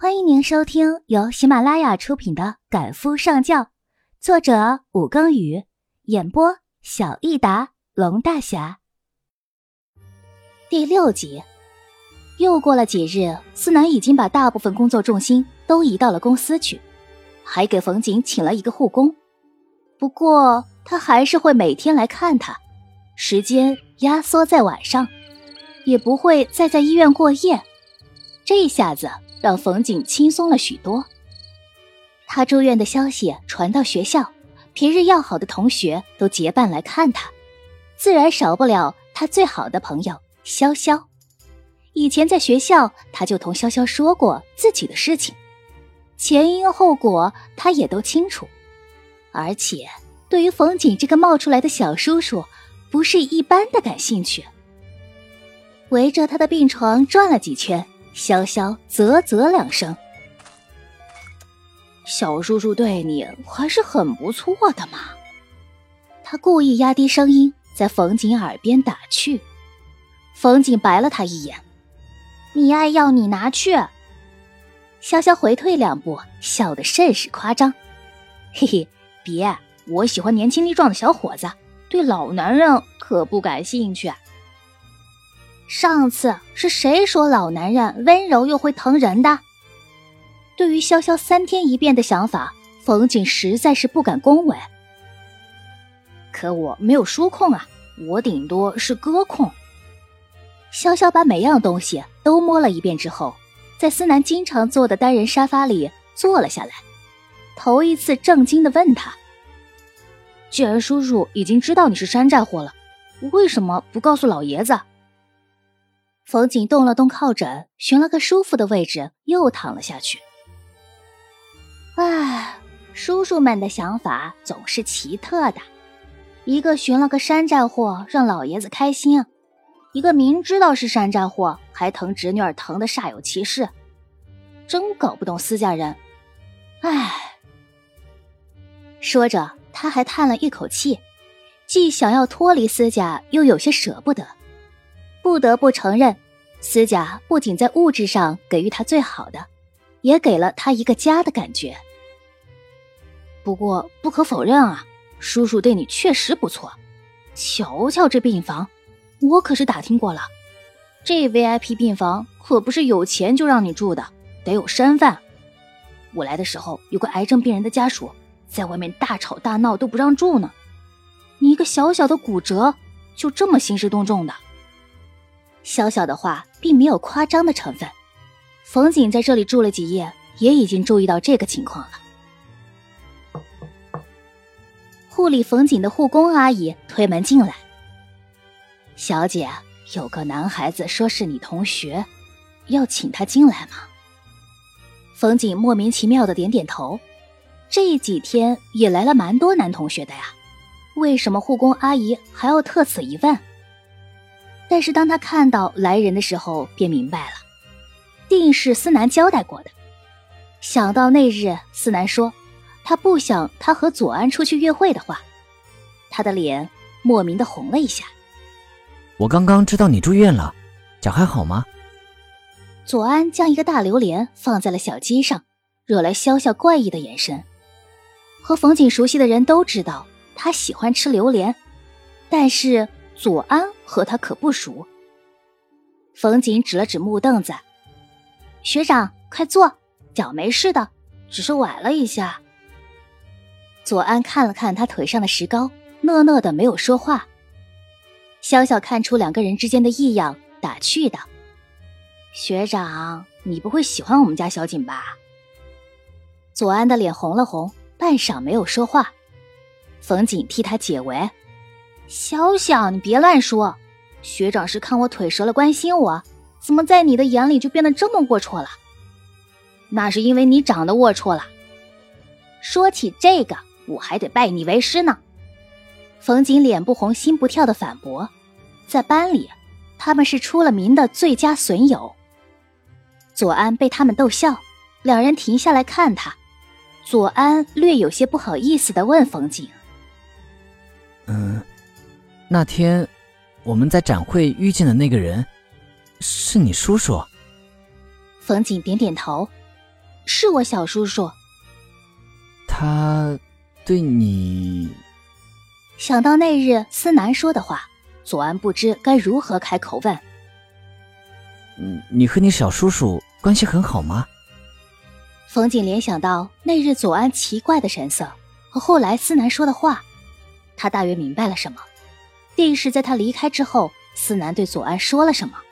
欢迎您收听由喜马拉雅出品的《赶夫上轿》，作者武庚宇，演播小益达龙大侠。第六集，又过了几日，思南已经把大部分工作重心都移到了公司去，还给冯景请了一个护工。不过他还是会每天来看他，时间压缩在晚上，也不会再在医院过夜。这下子。让冯景轻松了许多。他住院的消息传到学校，平日要好的同学都结伴来看他，自然少不了他最好的朋友潇潇。以前在学校，他就同潇潇说过自己的事情，前因后果他也都清楚。而且对于冯景这个冒出来的小叔叔，不是一般的感兴趣。围着他的病床转了几圈。潇潇啧啧两声，小叔叔对你还是很不错的嘛。他故意压低声音，在冯景耳边打趣。冯景白了他一眼：“你爱要你拿去。”潇潇回退两步，笑得甚是夸张：“嘿嘿，别，我喜欢年轻力壮的小伙子，对老男人可不感兴趣。”上次是谁说老男人温柔又会疼人的？对于潇潇三天一变的想法，冯景实在是不敢恭维。可我没有书控啊，我顶多是歌控。潇潇把每样东西都摸了一遍之后，在思南经常坐的单人沙发里坐了下来，头一次震惊的问他：“既然叔叔已经知道你是山寨货了，为什么不告诉老爷子？”冯景动了动靠枕，寻了个舒服的位置，又躺了下去。唉，叔叔们的想法总是奇特的，一个寻了个山寨货让老爷子开心，一个明知道是山寨货还疼侄女儿疼的煞有其事，真搞不懂私家人。唉，说着他还叹了一口气，既想要脱离私家，又有些舍不得。不得不承认，思甲不仅在物质上给予他最好的，也给了他一个家的感觉。不过不可否认啊，叔叔对你确实不错。瞧瞧这病房，我可是打听过了，这 VIP 病房可不是有钱就让你住的，得有身份。我来的时候，有个癌症病人的家属在外面大吵大闹都不让住呢，你一个小小的骨折，就这么兴师动众的？小小的话并没有夸张的成分。冯景在这里住了几夜，也已经注意到这个情况了。护理冯景的护工阿姨推门进来：“小姐，有个男孩子说是你同学，要请他进来吗？”冯景莫名其妙的点点头。这几天也来了蛮多男同学的呀，为什么护工阿姨还要特此一问？但是当他看到来人的时候，便明白了，定是思南交代过的。想到那日思南说他不想他和左安出去约会的话，他的脸莫名的红了一下。我刚刚知道你住院了，脚还好吗？左安将一个大榴莲放在了小鸡上，惹来潇潇怪异的眼神。和冯景熟悉的人都知道他喜欢吃榴莲，但是。左安和他可不熟。冯景指了指木凳子：“学长，快坐，脚没事的，只是崴了一下。”左安看了看他腿上的石膏，讷讷的没有说话。潇潇看出两个人之间的异样，打趣道：“学长，你不会喜欢我们家小景吧？”左安的脸红了红，半晌没有说话。冯景替他解围。小小，你别乱说。学长是看我腿折了关心我，怎么在你的眼里就变得这么龌龊了？那是因为你长得龌龊了。说起这个，我还得拜你为师呢。冯景脸不红心不跳的反驳，在班里，他们是出了名的最佳损友。左安被他们逗笑，两人停下来看他。左安略有些不好意思的问冯景：“嗯。”那天我们在展会遇见的那个人，是你叔叔？冯景点点头，是我小叔叔。他对你……想到那日思南说的话，左安不知该如何开口问。嗯，你和你小叔叔关系很好吗？冯景联想到那日左安奇怪的神色和后来思南说的话，他大约明白了什么。定是在他离开之后，思南对左安说了什么。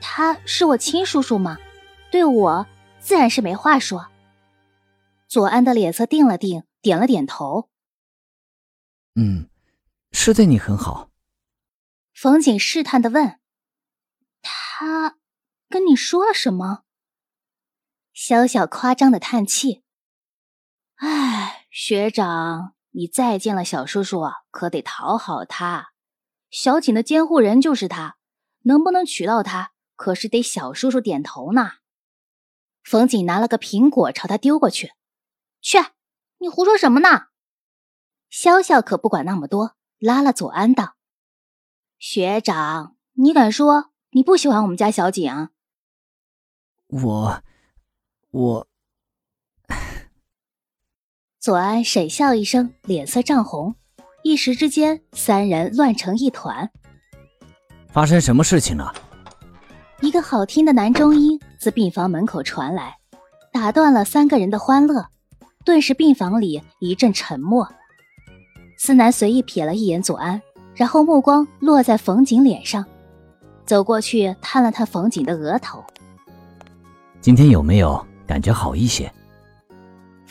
他是我亲叔叔吗？对我自然是没话说。左安的脸色定了定，点了点头。嗯，是对你很好。冯景试探的问：“他跟你说了什么？”小小夸张的叹气：“哎，学长，你再见了小叔叔，可得讨好他。小景的监护人就是他，能不能娶到他，可是得小叔叔点头呢。”冯景拿了个苹果朝他丢过去：“去，你胡说什么呢？”潇潇可不管那么多，拉了左安道：“学长，你敢说你不喜欢我们家小景？”我。我，左安沈笑一声，脸色涨红，一时之间，三人乱成一团。发生什么事情了？一个好听的男中音自病房门口传来，打断了三个人的欢乐。顿时，病房里一阵沉默。思南随意瞥了一眼左安，然后目光落在冯景脸上，走过去探了探冯景的额头。今天有没有？感觉好一些。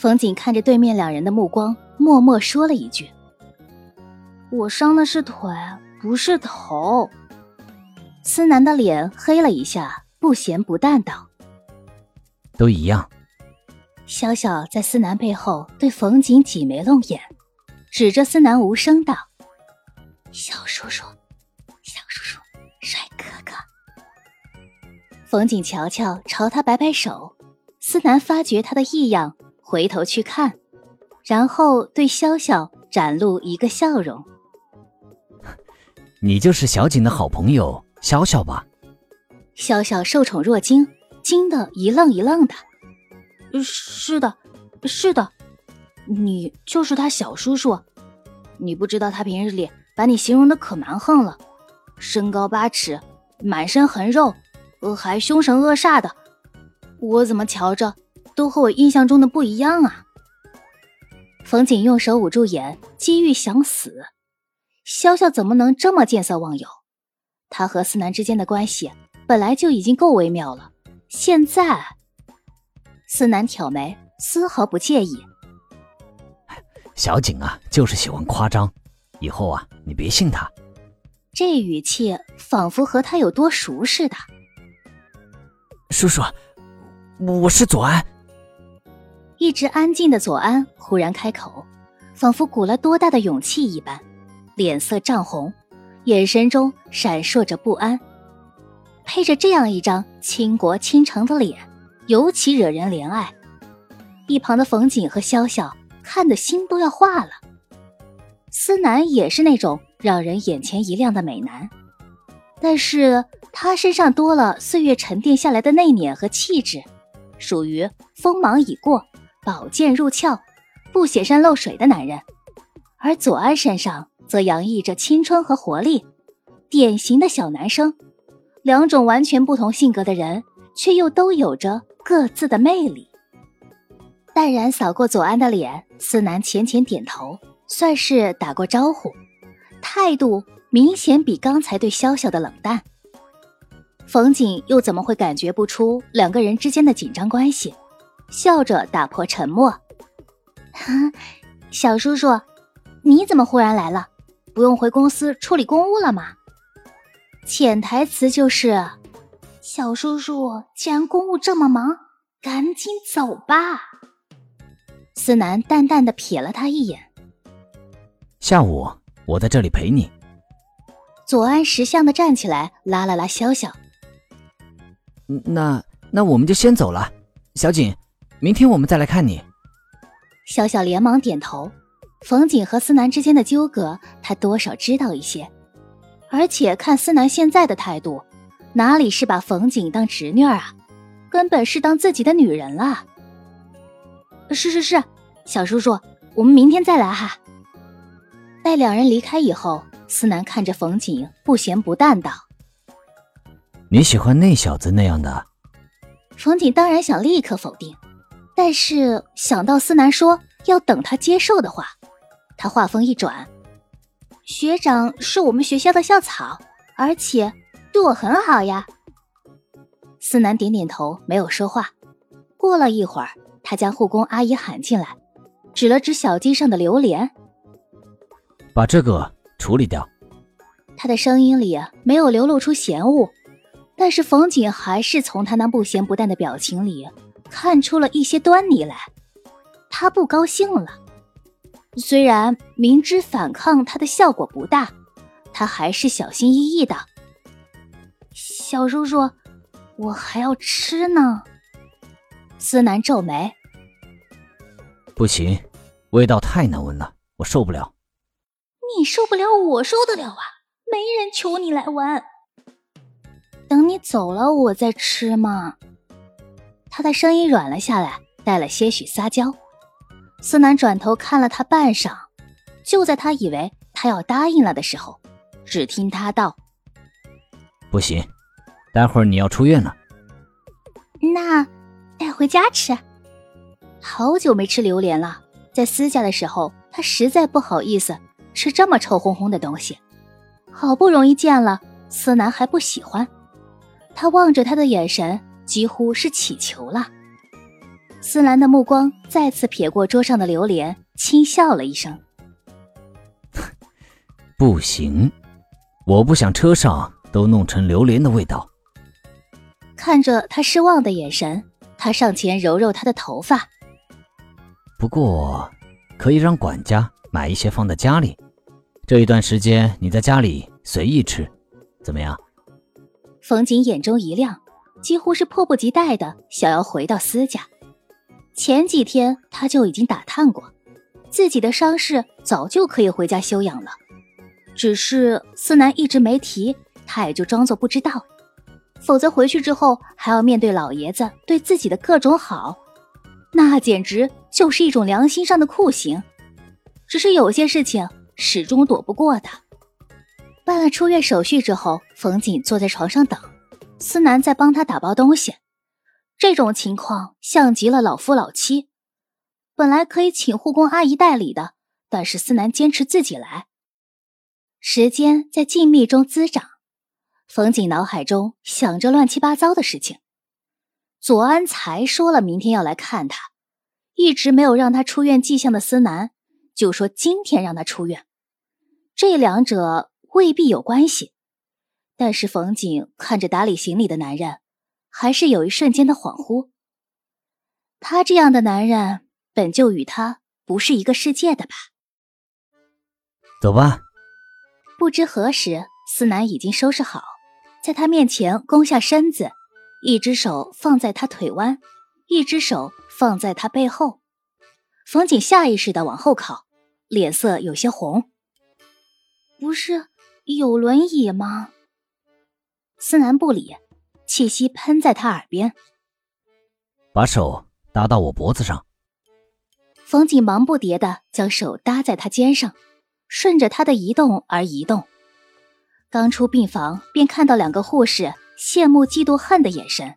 冯景看着对面两人的目光，默默说了一句：“我伤的是腿，不是头。”思南的脸黑了一下，不咸不淡道：“都一样。”小小在思南背后对冯瑾挤眉弄眼，指着思南无声道：“小叔叔，小叔叔，帅哥哥。”冯景瞧瞧，朝他摆摆手。思南发觉他的异样，回头去看，然后对潇潇展露一个笑容：“你就是小景的好朋友潇潇吧？”潇潇受宠若惊，惊得一愣一愣的：“是的，是的，你就是他小叔叔。你不知道他平日里把你形容的可蛮横了，身高八尺，满身横肉，还凶神恶煞的。”我怎么瞧着都和我印象中的不一样啊！冯景用手捂住眼，机遇想死。潇潇怎么能这么见色忘友？他和思南之间的关系本来就已经够微妙了，现在思南挑眉，丝毫不介意。小景啊，就是喜欢夸张，以后啊，你别信他。这语气仿佛和他有多熟似的。叔叔。我是左安。一直安静的左安忽然开口，仿佛鼓了多大的勇气一般，脸色涨红，眼神中闪烁着不安。配着这样一张倾国倾城的脸，尤其惹人怜爱。一旁的冯景和潇潇看的心都要化了。思南也是那种让人眼前一亮的美男，但是他身上多了岁月沉淀下来的内敛和气质。属于锋芒已过、宝剑入鞘、不显山露水的男人，而左安身上则洋溢着青春和活力，典型的小男生。两种完全不同性格的人，却又都有着各自的魅力。淡然扫过左安的脸，思南浅浅点头，算是打过招呼，态度明显比刚才对潇潇的冷淡。冯景又怎么会感觉不出两个人之间的紧张关系？笑着打破沉默：“ 小叔叔，你怎么忽然来了？不用回公司处理公务了吗？”潜台词就是：“小叔叔，既然公务这么忙，赶紧走吧。”思南淡淡的瞥了他一眼：“下午我在这里陪你。”左安识相的站起来，拉了拉潇潇。那那我们就先走了，小景，明天我们再来看你。小小连忙点头。冯景和思南之间的纠葛，他多少知道一些，而且看思南现在的态度，哪里是把冯景当侄女啊，根本是当自己的女人了。是是是，小叔叔，我们明天再来哈。待两人离开以后，思南看着冯景，不咸不淡道：“你喜欢那小子那样的？”冯景当然想立刻否定，但是想到思南说要等他接受的话，他话锋一转：“学长是我们学校的校草，而且对我很好呀。”思南点点头，没有说话。过了一会儿，他将护工阿姨喊进来，指了指小鸡上的榴莲：“把这个处理掉。”他的声音里没有流露出嫌恶。但是冯景还是从他那不咸不淡的表情里看出了一些端倪来，他不高兴了。虽然明知反抗他的效果不大，他还是小心翼翼的。小叔叔，我还要吃呢。思南皱眉，不行，味道太难闻了，我受不了。你受不了，我受得了啊！没人求你来玩。等你走了，我再吃嘛。他的声音软了下来，带了些许撒娇。思南转头看了他半晌，就在他以为他要答应了的时候，只听他道：“不行，待会儿你要出院了。”那带回家吃。好久没吃榴莲了，在私家的时候，他实在不好意思吃这么臭烘烘的东西。好不容易见了，思南还不喜欢。他望着他的眼神几乎是乞求了。思兰的目光再次瞥过桌上的榴莲，轻笑了一声：“不行，我不想车上都弄成榴莲的味道。”看着他失望的眼神，他上前揉揉他的头发：“不过，可以让管家买一些放在家里，这一段时间你在家里随意吃，怎么样？”冯景眼中一亮，几乎是迫不及待的想要回到司家。前几天他就已经打探过，自己的伤势早就可以回家休养了，只是思南一直没提，他也就装作不知道。否则回去之后还要面对老爷子对自己的各种好，那简直就是一种良心上的酷刑。只是有些事情始终躲不过的。办了出院手续之后，冯锦坐在床上等，思南在帮他打包东西。这种情况像极了老夫老妻。本来可以请护工阿姨代理的，但是思南坚持自己来。时间在静谧中滋长，冯景脑海中想着乱七八糟的事情。左安才说了明天要来看他，一直没有让他出院迹象的思南，就说今天让他出院。这两者。未必有关系，但是冯景看着打理行李的男人，还是有一瞬间的恍惚。他这样的男人，本就与他不是一个世界的吧？走吧。不知何时，思南已经收拾好，在他面前弓下身子，一只手放在他腿弯，一只手放在他背后。冯景下意识的往后靠，脸色有些红。不是。有轮椅吗？思南不理，气息喷在他耳边，把手搭到我脖子上。冯景忙不迭的将手搭在他肩上，顺着他的移动而移动。刚出病房，便看到两个护士羡慕、嫉妒、恨的眼神。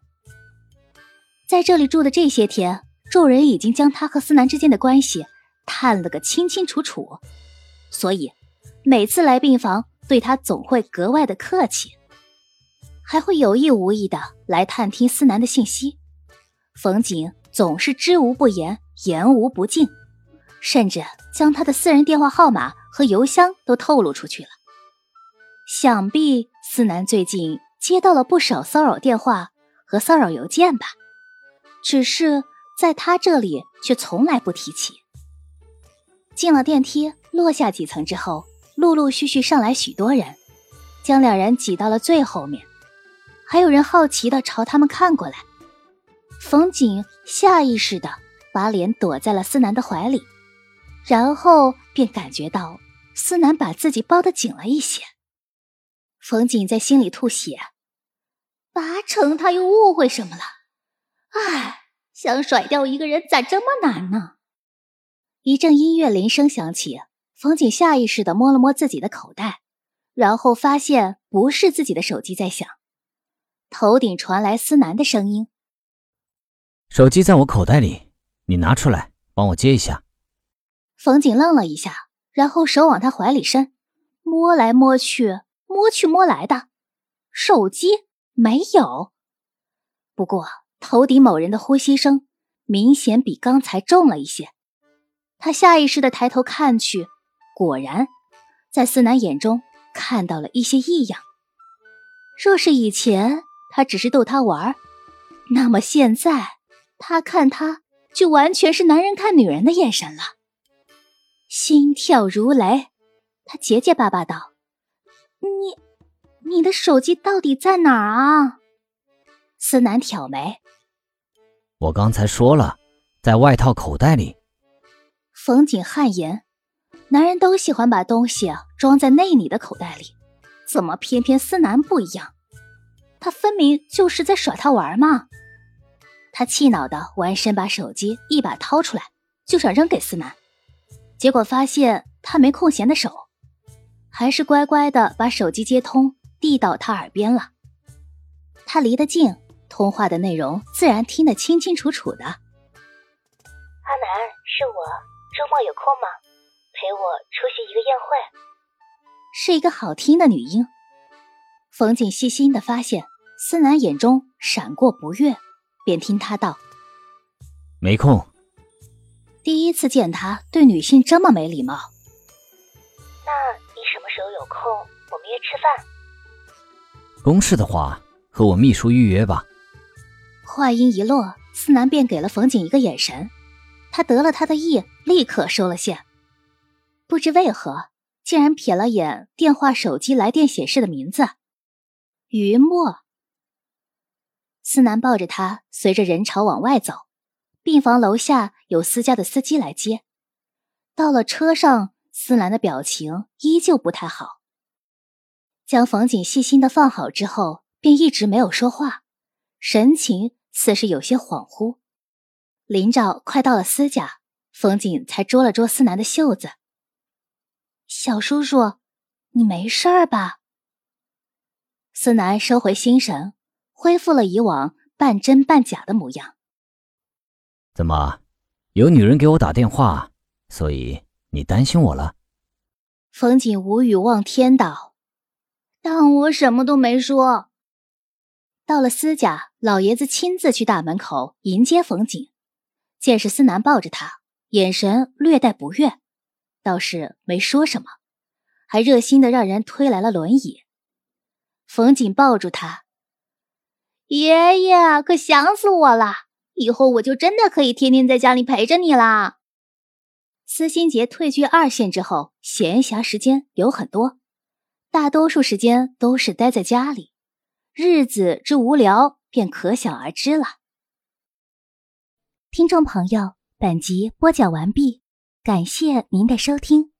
在这里住的这些天，众人已经将他和思南之间的关系探了个清清楚楚，所以每次来病房。对他总会格外的客气，还会有意无意的来探听思南的信息。冯景总是知无不言，言无不尽，甚至将他的私人电话号码和邮箱都透露出去了。想必思南最近接到了不少骚扰电话和骚扰邮件吧？只是在他这里却从来不提起。进了电梯，落下几层之后。陆陆续续上来许多人，将两人挤到了最后面，还有人好奇的朝他们看过来。冯景下意识的把脸躲在了思南的怀里，然后便感觉到思南把自己抱得紧了一些。冯景在心里吐血，八成他又误会什么了。唉，想甩掉一个人咋这么难呢？一阵音乐铃声响起，冯景下意识的摸了摸自己的口袋，然后发现不是自己的手机在响，头顶传来思南的声音：“手机在我口袋里，你拿出来帮我接一下。”冯景愣了一下，然后手往他怀里伸，摸来摸去，摸去摸来的，手机没有。不过头顶某人的呼吸声明显比刚才重了一些。他下意识的抬头看去，果然，在思南眼中看到了一些异样。若是以前他只是逗他玩，那么现在他看他就完全是男人看女人的眼神了。心跳如雷，他结结巴巴道：“你，你的手机到底在哪儿啊？”思南挑眉：“我刚才说了，在外套口袋里。”冯景汗颜，男人都喜欢把东西装在内里的口袋里，怎么偏偏思南不一样？他分明就是在耍他玩嘛！他气恼的弯身把手机一把掏出来，就想扔给思南，结果发现他没空闲的手，还是乖乖的把手机接通，递到他耳边了。他离得近，通话的内容自然听得清清楚楚的。阿南，是我。周末有空吗？陪我出席一个宴会。是一个好听的女音。冯景细心的发现，思南眼中闪过不悦，便听他道：“没空。”第一次见他对女性这么没礼貌。那你什么时候有空？我们约吃饭。公事的话，和我秘书预约吧。话音一落，思南便给了冯景一个眼神。他得了他的意，立刻收了线。不知为何，竟然瞥了眼电话手机来电显示的名字——于墨。思南抱着他，随着人潮往外走。病房楼下有私家的司机来接。到了车上，思南的表情依旧不太好。将冯景细心的放好之后，便一直没有说话，神情似是有些恍惚。林照快到了司家，冯景才捉了捉思南的袖子。小叔叔，你没事儿吧？思南收回心神，恢复了以往半真半假的模样。怎么，有女人给我打电话，所以你担心我了？冯景无语望天道：“当我什么都没说。”到了司家，老爷子亲自去大门口迎接冯景。见是思南抱着他，眼神略带不悦，倒是没说什么，还热心的让人推来了轮椅。冯景抱住他，爷爷可想死我了，以后我就真的可以天天在家里陪着你啦。司心杰退居二线之后，闲暇时间有很多，大多数时间都是待在家里，日子之无聊便可想而知了。听众朋友，本集播讲完毕，感谢您的收听。